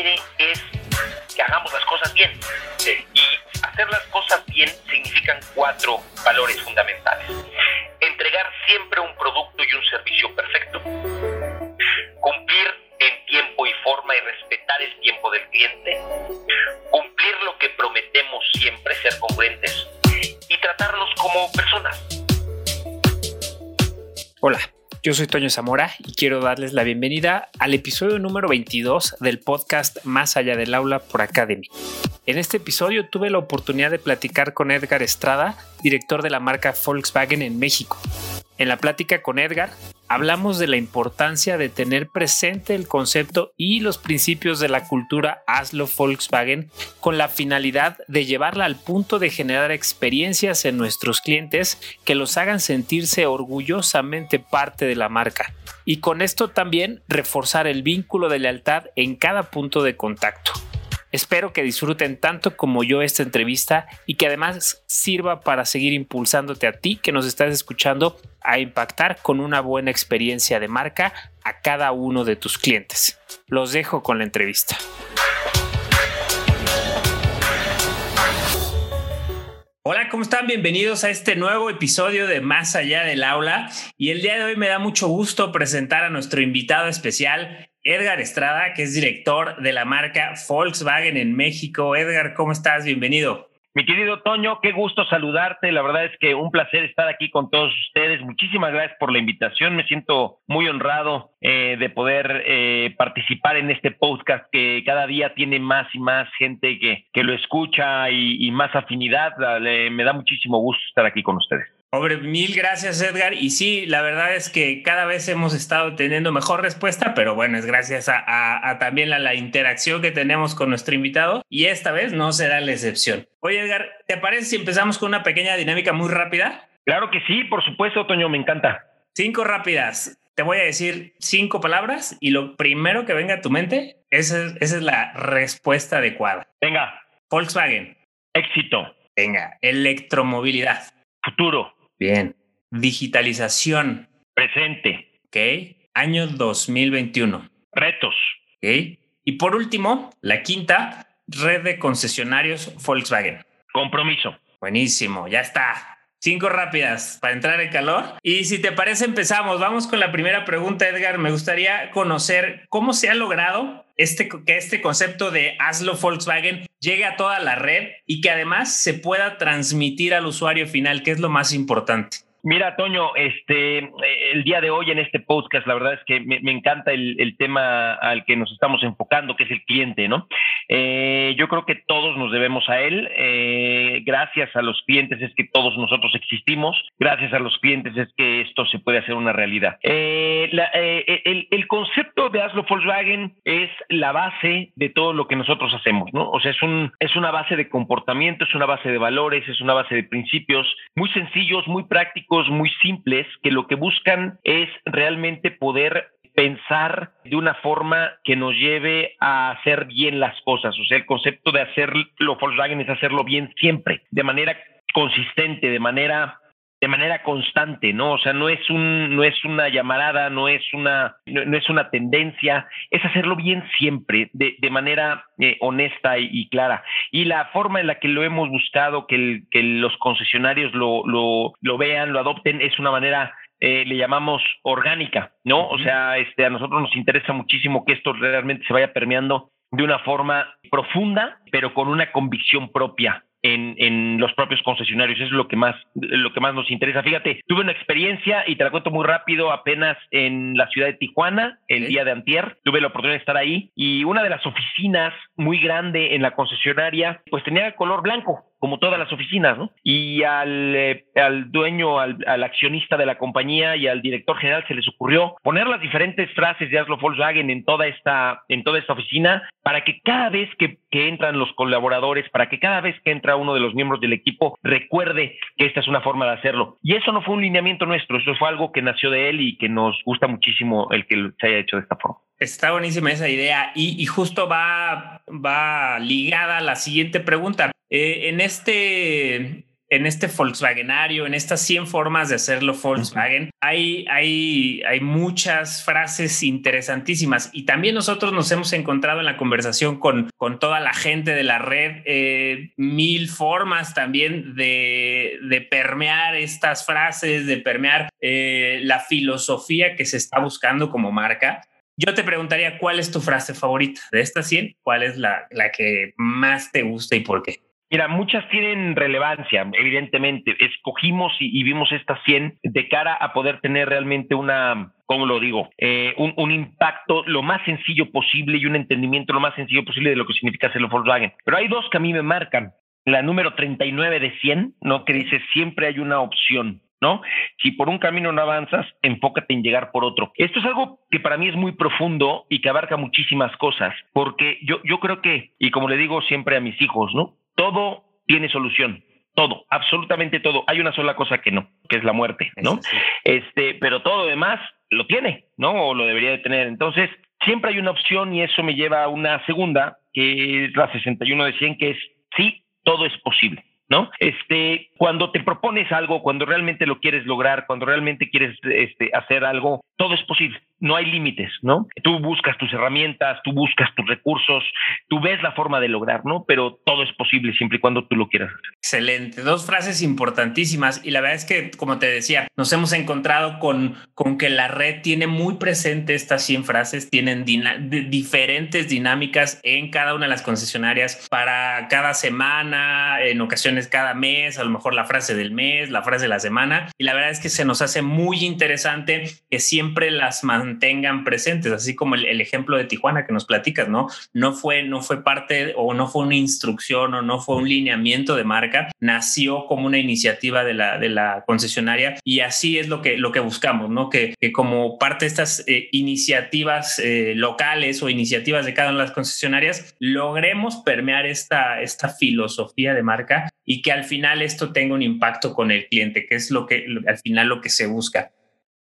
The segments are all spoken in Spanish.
quiere es que hagamos las cosas bien. Y hacer las cosas bien significan cuatro valores fundamentales. Entregar siempre un producto y un servicio perfecto. Cumplir en tiempo y forma y respetar el tiempo del cliente. Cumplir lo que prometemos siempre, ser congruentes. Y tratarnos como personas. Hola. Yo soy Toño Zamora y quiero darles la bienvenida al episodio número 22 del podcast Más allá del aula por Academy. En este episodio tuve la oportunidad de platicar con Edgar Estrada, director de la marca Volkswagen en México. En la plática con Edgar hablamos de la importancia de tener presente el concepto y los principios de la cultura Aslo Volkswagen con la finalidad de llevarla al punto de generar experiencias en nuestros clientes que los hagan sentirse orgullosamente parte de la marca y con esto también reforzar el vínculo de lealtad en cada punto de contacto. Espero que disfruten tanto como yo esta entrevista y que además sirva para seguir impulsándote a ti que nos estás escuchando a impactar con una buena experiencia de marca a cada uno de tus clientes. Los dejo con la entrevista. Hola, ¿cómo están? Bienvenidos a este nuevo episodio de Más allá del aula. Y el día de hoy me da mucho gusto presentar a nuestro invitado especial, Edgar Estrada, que es director de la marca Volkswagen en México. Edgar, ¿cómo estás? Bienvenido. Mi querido Toño, qué gusto saludarte. La verdad es que un placer estar aquí con todos ustedes. Muchísimas gracias por la invitación. Me siento muy honrado eh, de poder eh, participar en este podcast que cada día tiene más y más gente que, que lo escucha y, y más afinidad. me da muchísimo gusto estar aquí con ustedes. Hombre, mil gracias Edgar. Y sí, la verdad es que cada vez hemos estado teniendo mejor respuesta, pero bueno, es gracias a, también a la interacción que tenemos con nuestro invitado y esta vez no será la excepción. Oye Edgar, ¿te parece si empezamos con una pequeña dinámica muy rápida? Claro que sí, por supuesto, Toño, me encanta. Cinco rápidas. Te voy a decir cinco palabras y lo primero que venga a tu mente, esa, esa es la respuesta adecuada. Venga. Volkswagen. Éxito. Venga. Electromovilidad. Futuro. Bien. Digitalización. Presente. Ok. Año 2021. Retos. Ok. Y por último, la quinta, red de concesionarios Volkswagen. Compromiso. Buenísimo, ya está. Cinco rápidas para entrar en calor. Y si te parece, empezamos. Vamos con la primera pregunta, Edgar. Me gustaría conocer cómo se ha logrado este, que este concepto de hazlo Volkswagen llegue a toda la red y que además se pueda transmitir al usuario final, que es lo más importante. Mira, Toño, este, el día de hoy en este podcast, la verdad es que me, encanta el, tema al que nos estamos enfocando, que es el cliente, ¿no? Eh, yo creo que todos nos debemos a él. Eh, gracias a los clientes es que todos nosotros existimos. Gracias a los clientes es que esto se puede hacer una realidad. Eh, el, el, concepto de Aslo Volkswagen es la base de todo lo que nosotros hacemos, ¿no? O sea, es, un, es una base de comportamiento, es una base de valores, es una base de principios muy sencillos, muy prácticos muy simples que lo que buscan es realmente poder pensar de una forma que nos lleve a hacer bien las cosas. O sea, el concepto de hacerlo Volkswagen es hacerlo bien siempre, de manera consistente, de manera de manera constante, ¿no? O sea, no es un, no es una llamarada, no es una, no, es una tendencia, es hacerlo bien siempre, de, de manera eh, honesta y, clara. Y la forma en la que lo hemos buscado, que, que los concesionarios lo, lo, lo vean, lo adopten, es una manera eh, le llamamos orgánica, ¿no? O sea, este, a nosotros nos interesa muchísimo que esto realmente se vaya permeando de una forma profunda, pero con una convicción propia en, en, los propios concesionarios. Eso es lo que más, lo que más nos interesa. Fíjate, tuve una experiencia y te la cuento muy rápido, apenas en la ciudad de Tijuana, el día de antier, tuve la oportunidad de estar ahí y una de las oficinas muy grande en la concesionaria, pues tenía color blanco como todas las oficinas, ¿no? Y al, eh, al dueño, al, al, accionista de la compañía y al director general se les ocurrió poner las diferentes frases de Aslo Volkswagen en toda esta, en toda esta oficina para que cada vez que, que entran los colaboradores, para que cada vez que entra uno de los miembros del equipo recuerde que esta es una forma de hacerlo. Y eso no fue un lineamiento nuestro, eso fue algo que nació de él y que nos gusta muchísimo el que se haya hecho de esta forma. Está buenísima esa idea y, y justo va, va ligada a la siguiente pregunta. Eh, en, este, en este Volkswagenario, en estas 100 formas de hacerlo Volkswagen, hay, hay, hay muchas frases interesantísimas y también nosotros nos hemos encontrado en la conversación con, con toda la gente de la red eh, mil formas también de, de, permear estas frases, de permear eh, la filosofía que se está buscando como marca. Yo te preguntaría cuál es tu frase favorita de estas 100, cuál es la, la que más te gusta y por qué. Mira, muchas tienen relevancia, evidentemente. Escogimos y, vimos estas 100 de cara a poder tener realmente una, ¿cómo lo digo? Eh, un, impacto lo más sencillo posible y un entendimiento lo más sencillo posible de lo que significa hacerlo Volkswagen. Pero hay dos que a mí me marcan. La número 39 de 100, ¿no? Que dice siempre hay una opción. ¿no? Si por un camino no avanzas, enfócate en llegar por otro. Esto es algo que para mí es muy profundo y que abarca muchísimas cosas, porque yo, yo creo que, y como le digo siempre a mis hijos, ¿no? Todo tiene solución. Todo, absolutamente todo. Hay una sola cosa que no, que es la muerte, ¿no? Este, pero todo lo demás lo tiene, ¿no? O lo debería de tener. Entonces, siempre hay una opción y eso me lleva a una segunda, que es la 61 de 100, que es sí, todo es posible. ¿No? Este, cuando te propones algo, cuando realmente lo quieres lograr, cuando realmente quieres este, hacer algo, todo es posible. No hay límites, ¿no? Tú buscas tus herramientas, tú buscas tus recursos, tú ves la forma de lograr, ¿no? Pero todo es posible siempre y cuando tú lo quieras. Excelente. Dos frases importantísimas. Y la verdad es que, como te decía, nos hemos encontrado con, con que la red tiene muy presente estas 100 frases, tienen diferentes dinámicas en cada una de las concesionarias para cada semana, en ocasiones cada mes, a lo mejor la frase del mes, la frase de la semana. Y la verdad es que se nos hace muy interesante que siempre las mantengan presentes, así como el, ejemplo de Tijuana que nos platicas, ¿no? No fue, no fue parte o no fue una instrucción o no fue un lineamiento de marca, nació como una iniciativa de la, de la concesionaria y así es lo que, lo que buscamos, ¿no? Que, que como parte de estas eh, iniciativas eh, locales o iniciativas de cada una de las concesionarias, logremos permear esta, esta filosofía de marca y que al final esto tenga un impacto con el cliente, que es lo que al final lo que se busca.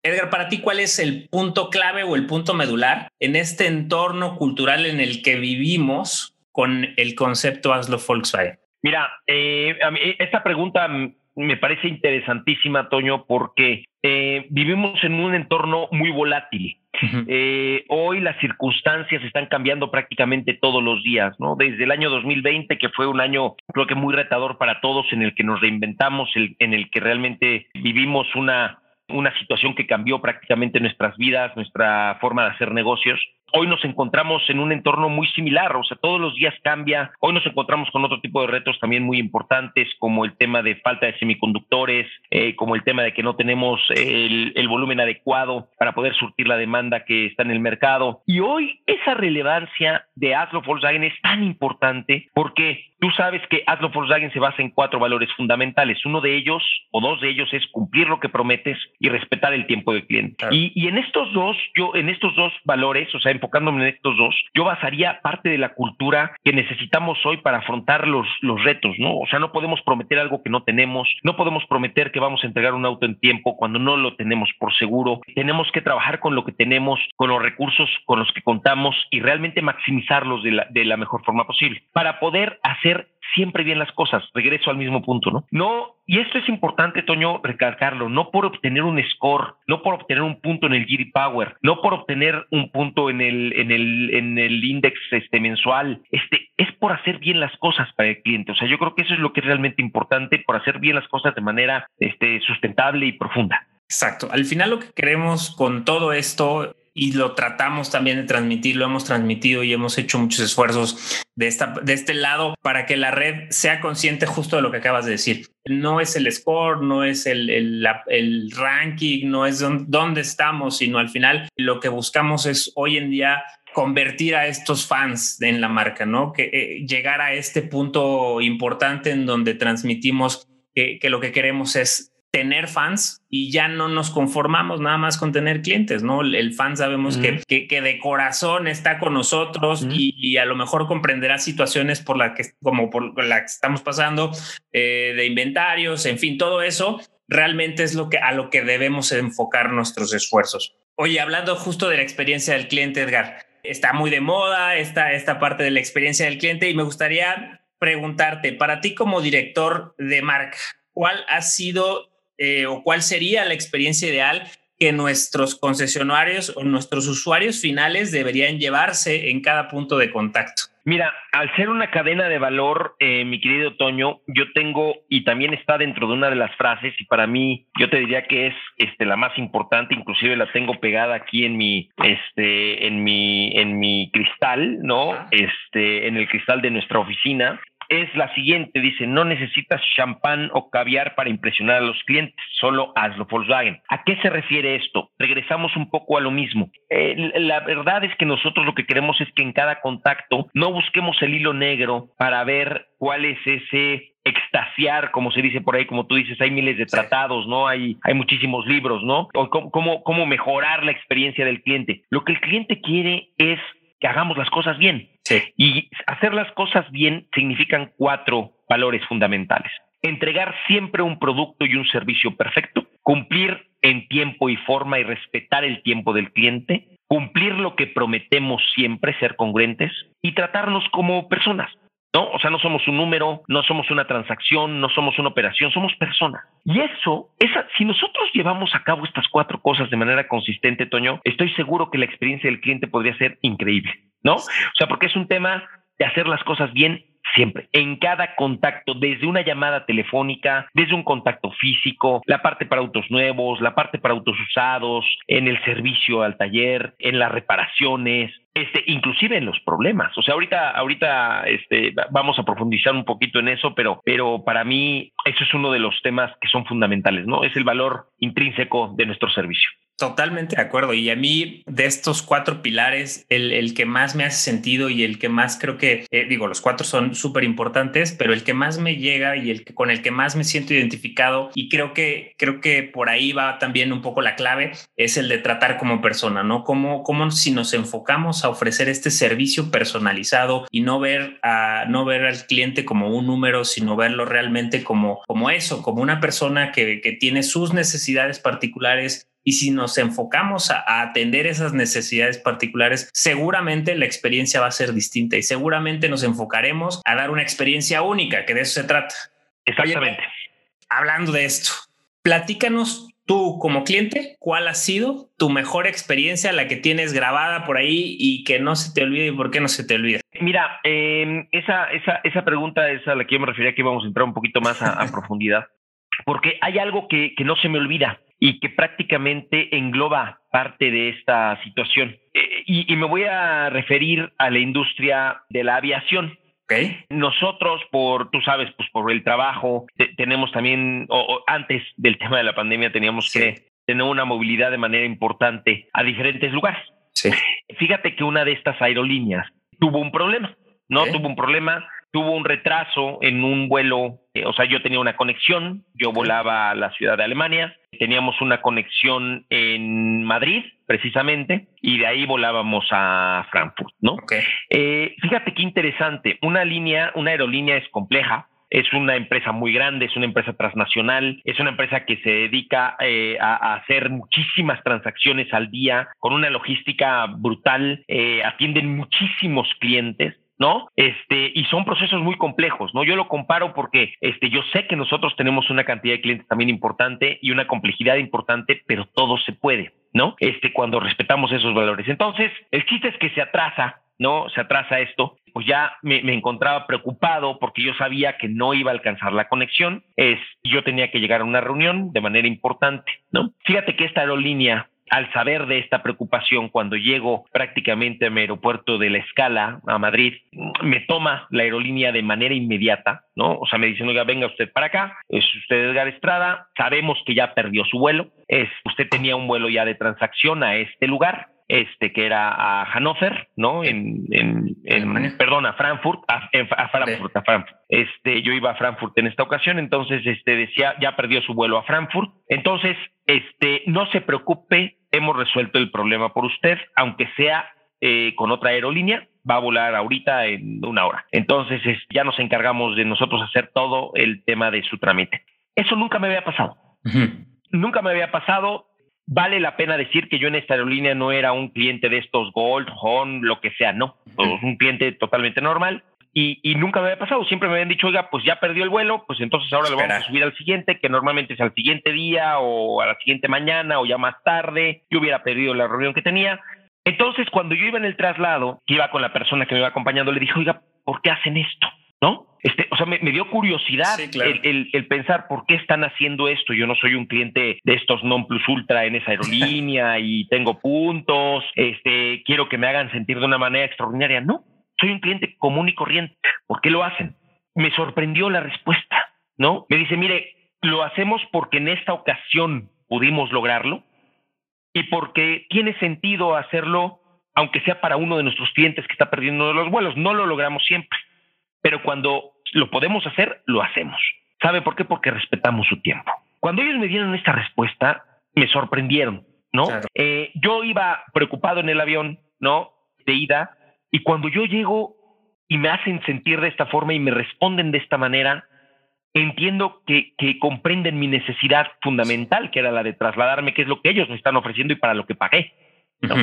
Edgar, para ti, ¿cuál es el punto clave o el punto medular en este entorno cultural en el que vivimos con el concepto Aslo Volkswagen? Mira, eh, esta pregunta me parece interesantísima, Toño, porque eh, vivimos en un entorno muy volátil. Eh, hoy las circunstancias están cambiando prácticamente todos los días, ¿no? Desde el año 2020, que fue un año creo que muy retador para todos, en el que nos reinventamos, en el que realmente vivimos una, una situación que cambió prácticamente nuestras vidas, nuestra forma de hacer negocios hoy nos encontramos en un entorno muy similar, o sea, todos los días cambia. Hoy nos encontramos con otro tipo de retos también muy importantes, como el tema de falta de semiconductores, eh, como el tema de que no tenemos el, el, volumen adecuado para poder surtir la demanda que está en el mercado. Y hoy esa relevancia de Aslo Volkswagen es tan importante porque tú sabes que Aslo Volkswagen se basa en cuatro valores fundamentales. Uno de ellos o dos de ellos es cumplir lo que prometes y respetar el tiempo del cliente. Y, y en estos dos, yo en estos dos valores, o sea, enfocándome en estos dos, yo basaría parte de la cultura que necesitamos hoy para afrontar los, los retos, ¿no? O sea, no podemos prometer algo que no tenemos, no podemos prometer que vamos a entregar un auto en tiempo cuando no lo tenemos por seguro. Tenemos que trabajar con lo que tenemos, con los recursos con los que contamos y realmente maximizarlos de la, de la mejor forma posible para poder hacer siempre bien las cosas. Regreso al mismo punto, ¿no? No, y esto es importante, Toño, recalcarlo, no por obtener un score, no por obtener un punto en el GD Power, no por obtener un punto en el, en el, en el index este, mensual, este, es por hacer bien las cosas para el cliente. O sea, yo creo que eso es lo que es realmente importante, por hacer bien las cosas de manera este, sustentable y profunda. Exacto. Al final lo que queremos con todo esto y lo tratamos también de transmitir, lo hemos transmitido y hemos hecho muchos esfuerzos de, esta, de este lado para que la red sea consciente justo de lo que acabas de decir. No es el score, no es el, el, ranking, no es dónde estamos, sino al final lo que buscamos es hoy en día convertir a estos fans en la marca, ¿no? Que eh, llegar a este punto importante en donde transmitimos que lo que queremos es tener fans y ya no nos conformamos nada más con tener clientes, ¿no? El fan sabemos que, que, de corazón está con nosotros y, a lo mejor comprenderá situaciones por la que, como por la que estamos pasando, eh, de inventarios, en fin, todo eso realmente es lo que, a lo que debemos enfocar nuestros esfuerzos. Oye, hablando justo de la experiencia del cliente, Edgar, está muy de moda esta, esta parte de la experiencia del cliente y me gustaría preguntarte, para ti como director de marca, cuál ha sido eh, o cuál sería la experiencia ideal que nuestros concesionarios o nuestros usuarios finales deberían llevarse en cada punto de contacto? Mira, al ser una cadena de valor, eh, mi querido Toño, yo tengo y también está dentro de una de las frases y para mí yo te diría que es este la más importante, inclusive la tengo pegada aquí en mi este en mi en mi cristal, ¿no? Este en el cristal de nuestra oficina es la siguiente, dice, no necesitas champán o caviar para impresionar a los clientes, solo hazlo Volkswagen. ¿A qué se refiere esto? Regresamos un poco a lo mismo. Eh, la verdad es que nosotros lo que queremos es que en cada contacto no busquemos el hilo negro para ver cuál es ese extasiar, como se dice por ahí, como tú dices, hay miles de tratados, ¿no? Hay, hay muchísimos libros, ¿no? O cómo, cómo mejorar la experiencia del cliente. Lo que el cliente quiere es que hagamos las cosas bien. Y hacer las cosas bien significan cuatro valores fundamentales. Entregar siempre un producto y un servicio perfecto, cumplir en tiempo y forma y respetar el tiempo del cliente, cumplir lo que prometemos siempre, ser congruentes y tratarnos como personas. ¿No? O sea, no somos un número, no somos una transacción, no somos una operación, somos personas. Y eso, esa, si nosotros llevamos a cabo estas cuatro cosas de manera consistente, Toño, estoy seguro que la experiencia del cliente podría ser increíble, ¿no? O sea, porque es un tema de hacer las cosas bien siempre, en cada contacto, desde una llamada telefónica, desde un contacto físico, la parte para autos nuevos, la parte para autos usados, en el servicio al taller, en las reparaciones, este, inclusive en los problemas. O sea, ahorita, ahorita este, vamos a profundizar un poquito en eso, pero, pero para mí eso es uno de los temas que son fundamentales, ¿no? Es el valor intrínseco de nuestro servicio. Totalmente de acuerdo. Y a mí, de estos cuatro pilares, el, el que más me hace sentido y el que más creo que, eh, digo, los cuatro son súper importantes, pero el que más me llega y el que con el que más me siento identificado, y creo que, creo que por ahí va también un poco la clave, es el de tratar como persona, ¿no? Como, como si nos enfocamos a ofrecer este servicio personalizado y no ver a, no ver al cliente como un número, sino verlo realmente como, como eso, como una persona que, que tiene sus necesidades particulares y si nos enfocamos a, atender esas necesidades particulares, seguramente la experiencia va a ser distinta y seguramente nos enfocaremos a dar una experiencia única, que de eso se trata. Exactamente. hablando de esto, platícanos tú como cliente, ¿cuál ha sido tu mejor experiencia, la que tienes grabada por ahí y que no se te olvide y por qué no se te olvida? Mira, em, esa, esa, esa pregunta es a la que yo me refería que íbamos a entrar un poquito más a, profundidad, porque hay algo que, que no se me olvida y que prácticamente engloba parte de esta situación. Eh, y, me voy a referir a la industria de la aviación. Nosotros, por, tú sabes, pues por el trabajo, tenemos también, o, antes del tema de la pandemia, teníamos que tener una movilidad de manera importante a diferentes lugares. Sí. Fíjate que una de estas aerolíneas tuvo un problema, ¿no? Tuvo un problema, tuvo un retraso en un vuelo, eh, o sea, yo tenía una conexión, yo volaba a la ciudad de Alemania, teníamos una conexión en Madrid, precisamente, y de ahí volábamos a Frankfurt, ¿no? Eh, fíjate qué interesante, una línea, una aerolínea es compleja, es una empresa muy grande, es una empresa transnacional, es una empresa que se dedica eh, a, hacer muchísimas transacciones al día, con una logística brutal, eh, atienden muchísimos clientes. ¿No? Este, y son procesos muy complejos, ¿no? Yo lo comparo porque este, yo sé que nosotros tenemos una cantidad de clientes también importante y una complejidad importante, pero todo se puede, ¿no? Este, cuando respetamos esos valores. Entonces, el chiste es que se atrasa, ¿no? Se atrasa esto, pues ya me, me, encontraba preocupado porque yo sabía que no iba a alcanzar la conexión, es, yo tenía que llegar a una reunión de manera importante, ¿no? Fíjate que esta aerolínea al saber de esta preocupación, cuando llego prácticamente a mi aeropuerto de la escala a Madrid, me toma la aerolínea de manera inmediata, ¿no? O sea, me dicen, oiga, venga usted para acá, es usted Edgar Estrada, sabemos que ya perdió su vuelo, es, usted tenía un vuelo ya de transacción a este lugar, este que era a Hannover, ¿no? En, en, en perdón, a Frankfurt, a, Frankfurt, a Frankfurt. Este, yo iba a Frankfurt en esta ocasión, entonces este decía, ya perdió su vuelo a Frankfurt. Entonces, este, no se preocupe, hemos resuelto el problema por usted, aunque sea eh, con otra aerolínea, va a volar ahorita en una hora. Entonces ya nos encargamos de nosotros hacer todo el tema de su trámite. Eso nunca me había pasado. Nunca me había pasado. Vale la pena decir que yo en esta aerolínea no era un cliente de estos Gold, Hon, lo que sea, no. Un cliente totalmente normal y, nunca me había pasado. Siempre me habían dicho, oiga, pues ya perdió el vuelo, pues entonces ahora lo vamos a subir al siguiente, que normalmente es al siguiente día o a la siguiente mañana o ya más tarde. Yo hubiera perdido la reunión que tenía. Entonces, cuando yo iba en el traslado, que iba con la persona que me iba acompañando, le dije, oiga, ¿por qué hacen esto? ¿No? Este, o sea, me, dio curiosidad el, el, pensar por qué están haciendo esto. Yo no soy un cliente de estos non plus ultra en esa aerolínea y tengo puntos. Este, quiero que me hagan sentir de una manera extraordinaria. No, soy un cliente común y corriente. ¿Por qué lo hacen? Me sorprendió la respuesta, ¿no? Me dice, mire, lo hacemos porque en esta ocasión pudimos lograrlo y porque tiene sentido hacerlo, aunque sea para uno de nuestros clientes que está perdiendo los vuelos. No lo logramos siempre, pero cuando lo podemos hacer, lo hacemos. ¿Sabe por qué? Porque respetamos su tiempo. Cuando ellos me dieron esta respuesta, me sorprendieron, ¿no? Eh, yo iba preocupado en el avión, ¿no? De ida, y cuando yo llego y me hacen sentir de esta forma y me responden de esta manera, entiendo que, comprenden mi necesidad fundamental, que era la de trasladarme, que es lo que ellos me están ofreciendo y para lo que pagué. ¿no?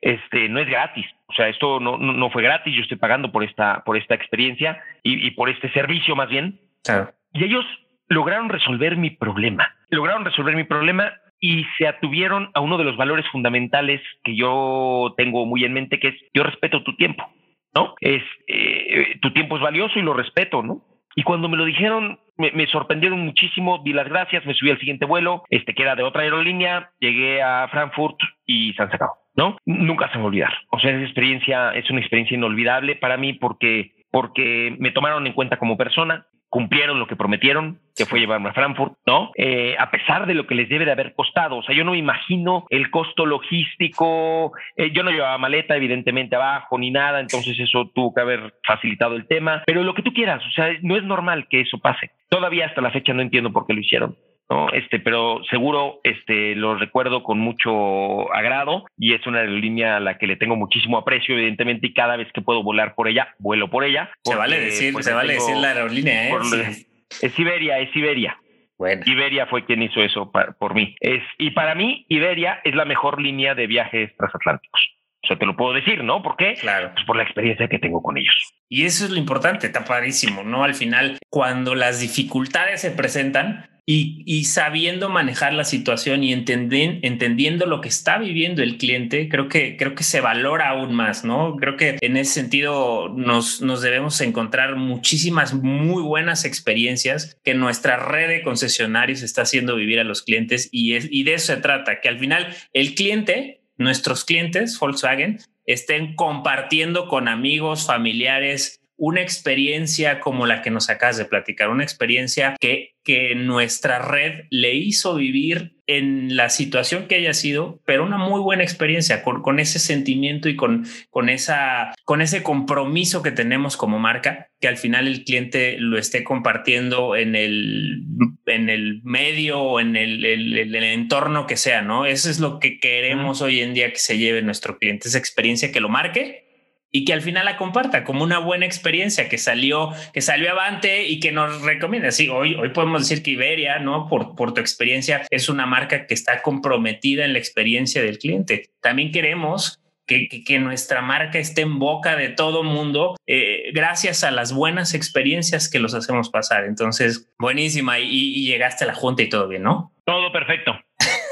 Este no es gratis, o sea, esto no, no, fue gratis, yo estoy pagando por esta, por esta experiencia y, por este servicio más bien. Y ellos lograron resolver mi problema, lograron resolver mi problema y se atuvieron a uno de los valores fundamentales que yo tengo muy en mente, que es yo respeto tu tiempo, ¿no? Es eh, tu tiempo es valioso y lo respeto, ¿no? Y cuando me lo dijeron, me, sorprendieron muchísimo, di las gracias, me subí al siguiente vuelo, este que era de otra aerolínea, llegué a Frankfurt y se han sacado, ¿no? Nunca se me olvidar. O sea, esa experiencia es una experiencia inolvidable para mí porque porque me tomaron en cuenta como persona, cumplieron lo que prometieron, que fue llevarme a Frankfurt, ¿no? Eh, a pesar de lo que les debe de haber costado. O sea, yo no me imagino el costo logístico. Eh, yo no llevaba maleta, evidentemente, abajo ni nada, entonces eso tuvo que haber facilitado el tema. Pero lo que tú quieras, o sea, no es normal que eso pase. Todavía hasta la fecha no entiendo por qué lo hicieron. ¿No? Este, pero seguro este, lo recuerdo con mucho agrado y es una aerolínea a la que le tengo muchísimo aprecio, evidentemente, y cada vez que puedo volar por ella, vuelo por ella. se vale decir, pues, se vale decir la aerolínea, ¿eh? Es Iberia, es Iberia. Bueno. Iberia fue quien hizo eso por mí. Es, y para mí, Iberia es la mejor línea de viajes transatlánticos. O sea, te lo puedo decir, ¿no? ¿Por qué? Claro. Pues por la experiencia que tengo con ellos. Y eso es lo importante, está padrísimo, ¿no? Al final, cuando las dificultades se presentan, y, sabiendo manejar la situación y entendiendo lo que está viviendo el cliente, creo que, creo que se valora aún más, ¿no? Creo que en ese sentido nos, nos debemos encontrar muchísimas muy buenas experiencias que nuestra red de concesionarios está haciendo vivir a los clientes y, es, y de eso se trata, que al final el cliente, nuestros clientes, Volkswagen, estén compartiendo con amigos, familiares, una experiencia como la que nos acabas de platicar, una experiencia que, que nuestra red le hizo vivir en la situación que haya sido, pero una muy buena experiencia con, con ese sentimiento y con, con, esa, con ese compromiso que tenemos como marca, que al final el cliente lo esté compartiendo en el, en el medio o en el, el, entorno que sea, ¿no? Eso es lo que queremos hoy en día que se lleve nuestro cliente, esa experiencia que lo marque y que al final la comparta como una buena experiencia que salió, que salió avante y que nos recomienda. Sí, hoy, hoy podemos decir que Iberia, ¿no? Por, por tu experiencia, es una marca que está comprometida en la experiencia del cliente. También queremos que, que, nuestra marca esté en boca de todo mundo eh, gracias a las buenas experiencias que los hacemos pasar. Entonces, buenísima. Y, y llegaste a la junta y todo bien, ¿no? Todo perfecto.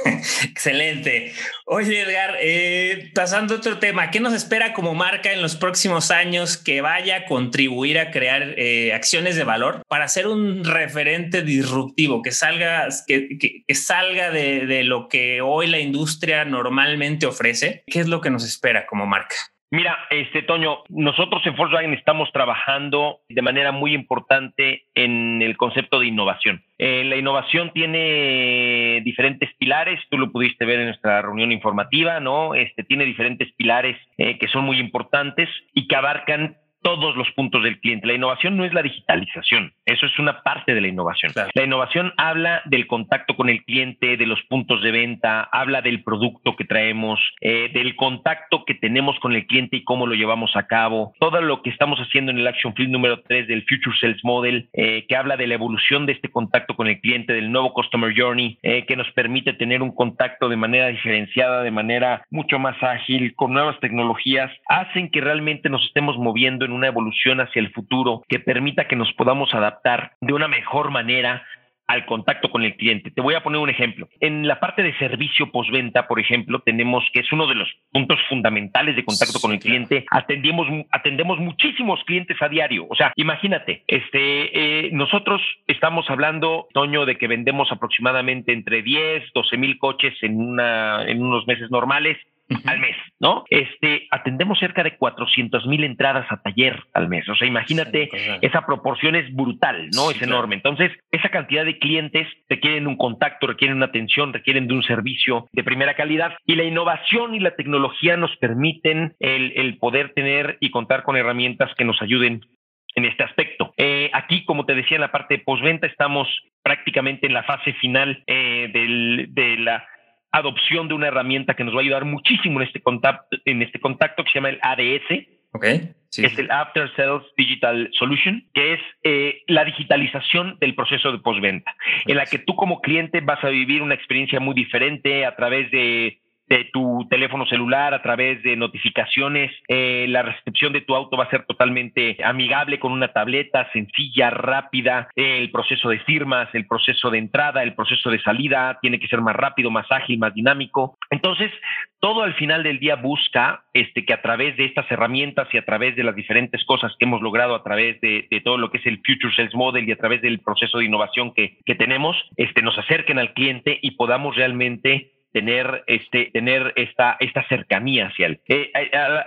Excelente. Oye, Edgar, eh, pasando a otro tema, ¿qué nos espera como marca en los próximos años que vaya a contribuir a crear eh, acciones de valor para ser un referente disruptivo, que salga, que, salga de, de lo que hoy la industria normalmente ofrece? ¿Qué es lo que nos espera como marca? Mira, este Toño, nosotros en Volkswagen estamos trabajando de manera muy importante en el concepto de innovación. Eh, la innovación tiene diferentes pilares, tú lo pudiste ver en nuestra reunión informativa, ¿no? Este tiene diferentes pilares eh, que son muy importantes y que abarcan todos los puntos del cliente. La innovación no es la digitalización, eso es una parte de la innovación. La innovación habla del contacto con el cliente, de los puntos de venta, habla del producto que traemos, eh, del contacto que tenemos con el cliente y cómo lo llevamos a cabo, todo lo que estamos haciendo en el Action Field número 3 del Future Sales Model, eh, que habla de la evolución de este contacto con el cliente, del nuevo Customer Journey, eh, que nos permite tener un contacto de manera diferenciada, de manera mucho más ágil, con nuevas tecnologías, hacen que realmente nos estemos moviendo en una evolución hacia el futuro que permita que nos podamos adaptar de una mejor manera al contacto con el cliente. Te voy a poner un ejemplo. En la parte de servicio postventa, por ejemplo, tenemos que es uno de los puntos fundamentales de contacto con el cliente. Atendemos, atendemos muchísimos clientes a diario. O sea, imagínate, este, eh, nosotros estamos hablando, Toño, de que vendemos aproximadamente entre 10, 12 mil coches en, una, en unos meses normales al mes, ¿no? Este, atendemos cerca de 400 mil entradas a taller al mes. O sea, imagínate, esa proporción es brutal, ¿no? es enorme. Entonces, esa cantidad de clientes requieren un contacto, requieren una atención, requieren de un servicio de primera calidad y la innovación y la tecnología nos permiten el, el poder tener y contar con herramientas que nos ayuden en este aspecto. Eh, aquí, como te decía, en la parte de postventa estamos prácticamente en la fase final eh, del, de la adopción de una herramienta que nos va a ayudar muchísimo en este contacto, en este contacto que se llama el ADS. Okay. es el After Sales Digital Solution, que es eh, la digitalización del proceso de postventa, en la que tú como cliente vas a vivir una experiencia muy diferente a través de de tu teléfono celular a través de notificaciones. Eh, la recepción de tu auto va a ser totalmente amigable con una tableta sencilla, rápida. el proceso de firmas, el proceso de entrada, el proceso de salida tiene que ser más rápido, más ágil, más dinámico. Entonces, todo al final del día busca este, que a través de estas herramientas y a través de las diferentes cosas que hemos logrado a través de, todo lo que es el Future Sales Model y a través del proceso de innovación que, que tenemos, este, nos acerquen al cliente y podamos realmente tener, este, tener esta, esta cercanía hacia él. Eh,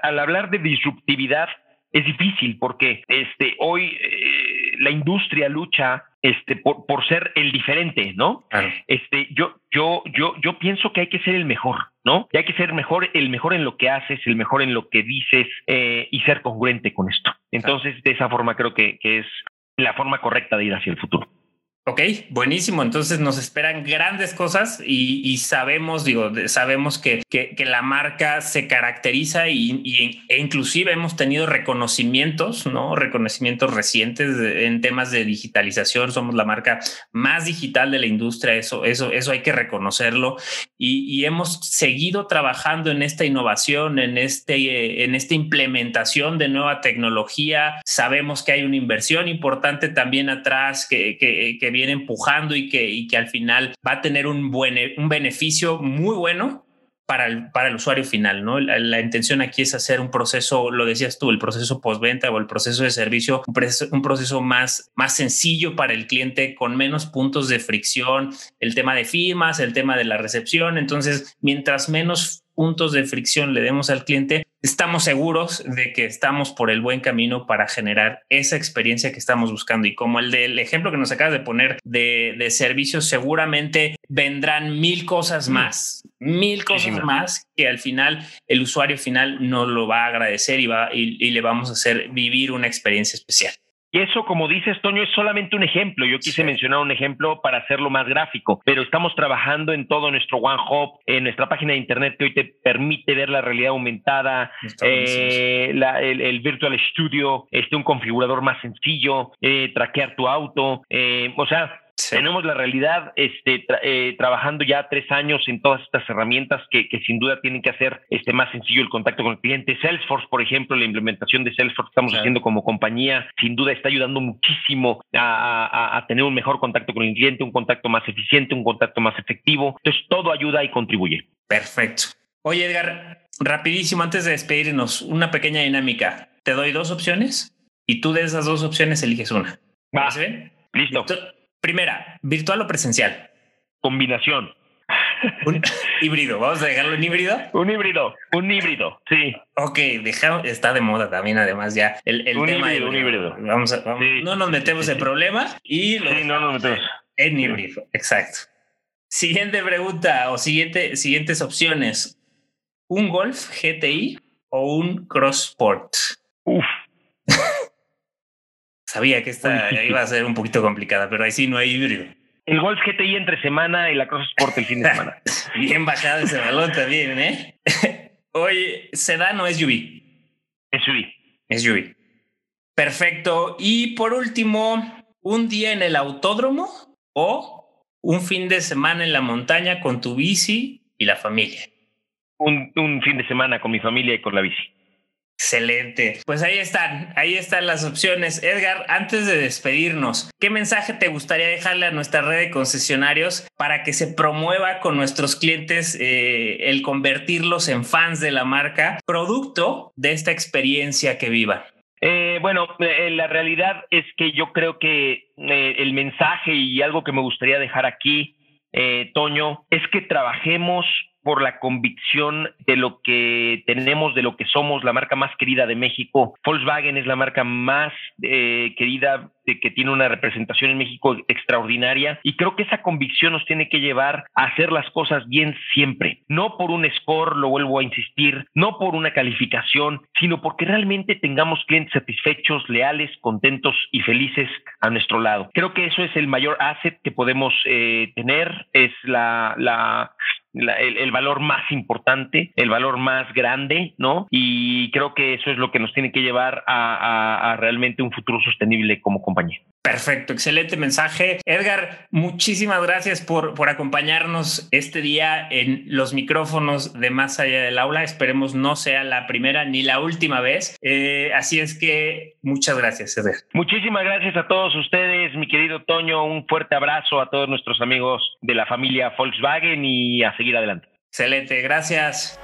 al, hablar de disruptividad, es difícil porque este, hoy eh, la industria lucha este, por, por ser el diferente, ¿no? Este, yo, yo, yo, yo pienso que hay que ser el mejor, ¿no? Y hay que ser mejor, el mejor en lo que haces, el mejor en lo que dices eh, y ser congruente con esto. Entonces, de esa forma creo que, que es la forma correcta de ir hacia el futuro. Ok, buenísimo. Entonces nos esperan grandes cosas y, sabemos, digo, sabemos que, que, la marca se caracteriza y, e inclusive hemos tenido reconocimientos, ¿no? Reconocimientos recientes en temas de digitalización. Somos la marca más digital de la industria. Eso, eso, eso hay que reconocerlo. Y, hemos seguido trabajando en esta innovación, en, este, en esta implementación de nueva tecnología. Sabemos que hay una inversión importante también atrás que, que, que viene empujando y que, y que al final va a tener un, buen, un beneficio muy bueno para el, para el usuario final, ¿no? La, intención aquí es hacer un proceso, lo decías tú, el proceso postventa o el proceso de servicio, un proceso, un proceso, más, más sencillo para el cliente, con menos puntos de fricción, el tema de firmas, el tema de la recepción. Entonces, mientras menos puntos de fricción le demos al cliente, estamos seguros de que estamos por el buen camino para generar esa experiencia que estamos buscando. Y como el del ejemplo que nos acabas de poner de, de servicios, seguramente vendrán mil cosas mm. más, mil cosas más que al final el usuario final no lo va a agradecer y, va, y le vamos a hacer vivir una experiencia especial. Y eso, como dices, Toño, es solamente un ejemplo. Yo quise mencionar un ejemplo para hacerlo más gráfico, pero estamos trabajando en todo nuestro One Hop, en nuestra página de internet que hoy te permite ver la realidad aumentada, eh, el, Virtual Studio, este, un configurador más sencillo, eh, traquear tu auto, eh, o sea, tenemos la realidad este, eh, trabajando ya tres años en todas estas herramientas que, sin duda tienen que hacer este, más sencillo el contacto con el cliente. Salesforce, por ejemplo, la implementación de Salesforce que estamos haciendo como compañía, sin duda está ayudando muchísimo a, tener un mejor contacto con el cliente, un contacto más eficiente, un contacto más efectivo. Entonces, todo ayuda y contribuye. Perfecto. Oye, Edgar, rapidísimo, antes de despedirnos, una pequeña dinámica. Te doy dos opciones y tú de esas dos opciones eliges una. ¿Va? bien? Listo. Primera, virtual o presencial. Combinación. Un híbrido, vamos a dejarlo en híbrido. Un híbrido, un híbrido, sí. Ok, dejamos, está de moda también, además, ya el, el un tema. Híbrido, un híbrido. Vamos a, no nos metemos en problema y sí, no nos metemos. En híbrido, exacto. Siguiente pregunta o siguiente, siguientes opciones: ¿un Golf GTI o un Cross Sport? Uf, Sabía que esta iba a ser un poquito complicada, pero ahí sí no hay híbrido. El Golf GTI entre semana y la Cross Sport el fin de semana. Bien bajado ese balón también, ¿eh? Oye, ¿sedán o SUV? SUV. SUV. Perfecto. Y por último, ¿un día en el autódromo o un fin de semana en la montaña con tu bici y la familia? Un, un fin de semana con mi familia y con la bici. Excelente. Pues ahí están, ahí están las opciones. Edgar, antes de despedirnos, ¿qué mensaje te gustaría dejarle a nuestra red de concesionarios para que se promueva con nuestros clientes eh, el convertirlos en fans de la marca, producto de esta experiencia que vivan? Eh, bueno, eh, la realidad es que yo creo que el mensaje y algo que me gustaría dejar aquí, Toño, es que trabajemos por la convicción de lo que tenemos, de lo que somos, la marca más querida de México. Volkswagen es la marca más eh, querida que tiene una representación en México extraordinaria y creo que esa convicción nos tiene que llevar a hacer las cosas bien siempre, no por un score, lo vuelvo a insistir, no por una calificación, sino porque realmente tengamos clientes satisfechos, leales, contentos y felices a nuestro lado. Creo que eso es el mayor asset que podemos eh, tener, es la el, valor más importante, el valor más grande, ¿no? Y creo que eso es lo que nos tiene que llevar a, a realmente un futuro sostenible como compañía. Perfecto, excelente mensaje. Edgar, muchísimas gracias por, por acompañarnos este día en los micrófonos de Más Allá del Aula. Esperemos no sea la primera ni la última vez. Eh, así es que muchas gracias, Edgar. Muchísimas gracias a todos ustedes, mi querido Toño. Un fuerte abrazo a todos nuestros amigos de la familia Volkswagen y a seguir adelante. Excelente, gracias.